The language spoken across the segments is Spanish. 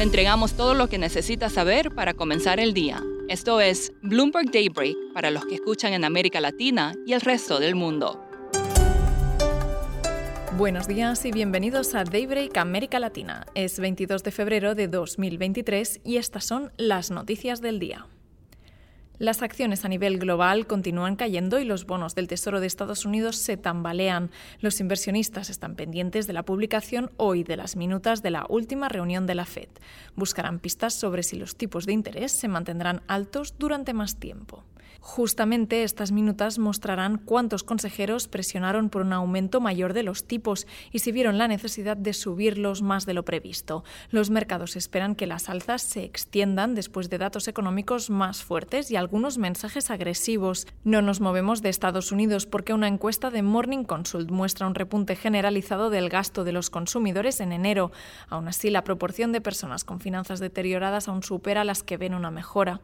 Le entregamos todo lo que necesita saber para comenzar el día. Esto es Bloomberg Daybreak para los que escuchan en América Latina y el resto del mundo. Buenos días y bienvenidos a Daybreak América Latina. Es 22 de febrero de 2023 y estas son las noticias del día. Las acciones a nivel global continúan cayendo y los bonos del Tesoro de Estados Unidos se tambalean. Los inversionistas están pendientes de la publicación hoy de las minutas de la última reunión de la Fed. Buscarán pistas sobre si los tipos de interés se mantendrán altos durante más tiempo. Justamente estas minutas mostrarán cuántos consejeros presionaron por un aumento mayor de los tipos y si vieron la necesidad de subirlos más de lo previsto. Los mercados esperan que las alzas se extiendan después de datos económicos más fuertes y algunos mensajes agresivos. No nos movemos de Estados Unidos porque una encuesta de Morning Consult muestra un repunte generalizado del gasto de los consumidores en enero. Aún así, la proporción de personas con finanzas deterioradas aún supera las que ven una mejora.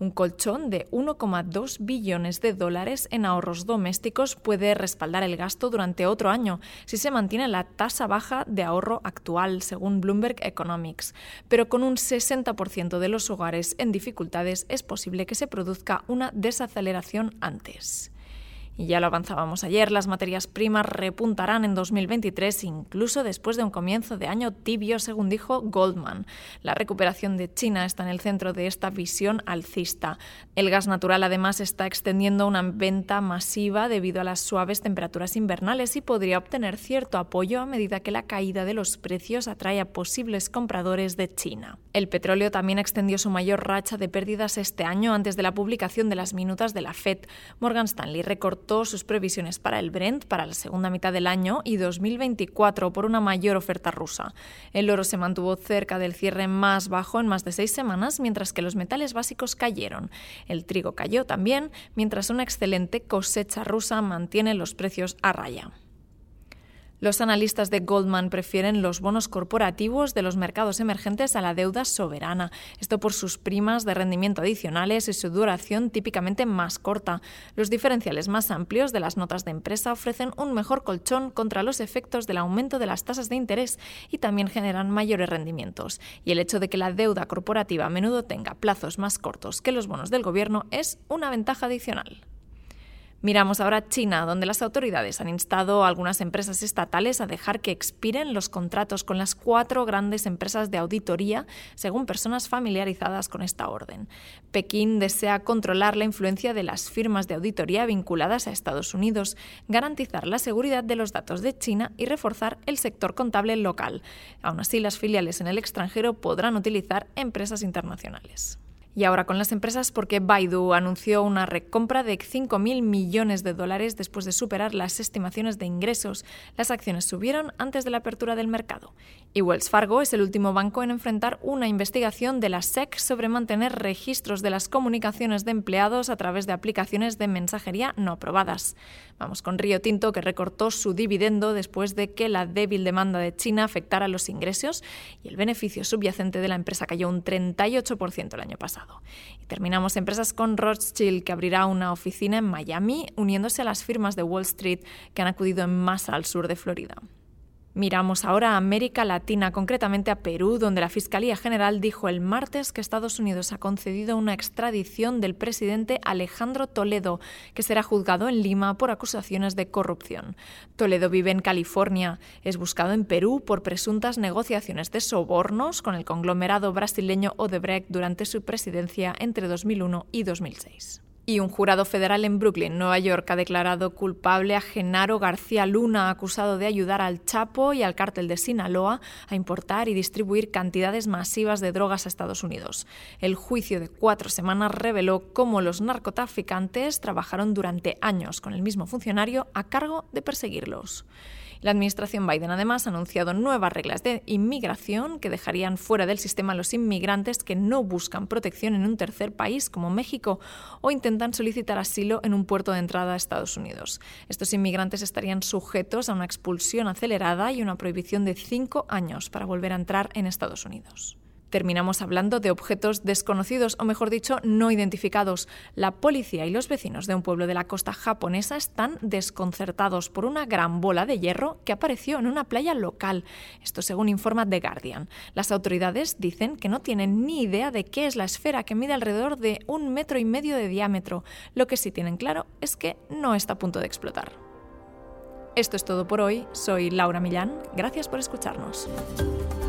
Un colchón de 1,2 billones de dólares en ahorros domésticos puede respaldar el gasto durante otro año si se mantiene la tasa baja de ahorro actual, según Bloomberg Economics. Pero con un 60% de los hogares en dificultades es posible que se produzca una desaceleración antes. Y ya lo avanzábamos ayer, las materias primas repuntarán en 2023, incluso después de un comienzo de año tibio, según dijo Goldman. La recuperación de China está en el centro de esta visión alcista. El gas natural, además, está extendiendo una venta masiva debido a las suaves temperaturas invernales y podría obtener cierto apoyo a medida que la caída de los precios atrae a posibles compradores de China. El petróleo también extendió su mayor racha de pérdidas este año antes de la publicación de las minutas de la Fed. Morgan Stanley recortó sus previsiones para el Brent para la segunda mitad del año y 2024 por una mayor oferta rusa. El oro se mantuvo cerca del cierre más bajo en más de seis semanas, mientras que los metales básicos cayeron. El trigo cayó también, mientras una excelente cosecha rusa mantiene los precios a raya. Los analistas de Goldman prefieren los bonos corporativos de los mercados emergentes a la deuda soberana, esto por sus primas de rendimiento adicionales y su duración típicamente más corta. Los diferenciales más amplios de las notas de empresa ofrecen un mejor colchón contra los efectos del aumento de las tasas de interés y también generan mayores rendimientos. Y el hecho de que la deuda corporativa a menudo tenga plazos más cortos que los bonos del gobierno es una ventaja adicional. Miramos ahora China, donde las autoridades han instado a algunas empresas estatales a dejar que expiren los contratos con las cuatro grandes empresas de auditoría, según personas familiarizadas con esta orden. Pekín desea controlar la influencia de las firmas de auditoría vinculadas a Estados Unidos, garantizar la seguridad de los datos de China y reforzar el sector contable local. Aún así, las filiales en el extranjero podrán utilizar empresas internacionales. Y ahora con las empresas porque Baidu anunció una recompra de 5.000 millones de dólares después de superar las estimaciones de ingresos. Las acciones subieron antes de la apertura del mercado. Y Wells Fargo es el último banco en enfrentar una investigación de la SEC sobre mantener registros de las comunicaciones de empleados a través de aplicaciones de mensajería no aprobadas. Vamos con Río Tinto que recortó su dividendo después de que la débil demanda de China afectara los ingresos y el beneficio subyacente de la empresa cayó un 38% el año pasado. Y terminamos empresas con Rothschild, que abrirá una oficina en Miami, uniéndose a las firmas de Wall Street que han acudido en masa al sur de Florida. Miramos ahora a América Latina, concretamente a Perú, donde la Fiscalía General dijo el martes que Estados Unidos ha concedido una extradición del presidente Alejandro Toledo, que será juzgado en Lima por acusaciones de corrupción. Toledo vive en California, es buscado en Perú por presuntas negociaciones de sobornos con el conglomerado brasileño Odebrecht durante su presidencia entre 2001 y 2006 y un jurado federal en Brooklyn, Nueva York, ha declarado culpable a Genaro García Luna, acusado de ayudar al Chapo y al cártel de Sinaloa a importar y distribuir cantidades masivas de drogas a Estados Unidos. El juicio de cuatro semanas reveló cómo los narcotraficantes trabajaron durante años con el mismo funcionario a cargo de perseguirlos. La administración Biden además ha anunciado nuevas reglas de inmigración que dejarían fuera del sistema a los inmigrantes que no buscan protección en un tercer país como México o intentan solicitar asilo en un puerto de entrada a Estados Unidos. Estos inmigrantes estarían sujetos a una expulsión acelerada y una prohibición de cinco años para volver a entrar en Estados Unidos. Terminamos hablando de objetos desconocidos o mejor dicho no identificados. La policía y los vecinos de un pueblo de la costa japonesa están desconcertados por una gran bola de hierro que apareció en una playa local. Esto según informa The Guardian. Las autoridades dicen que no tienen ni idea de qué es la esfera que mide alrededor de un metro y medio de diámetro. Lo que sí tienen claro es que no está a punto de explotar. Esto es todo por hoy. Soy Laura Millán. Gracias por escucharnos.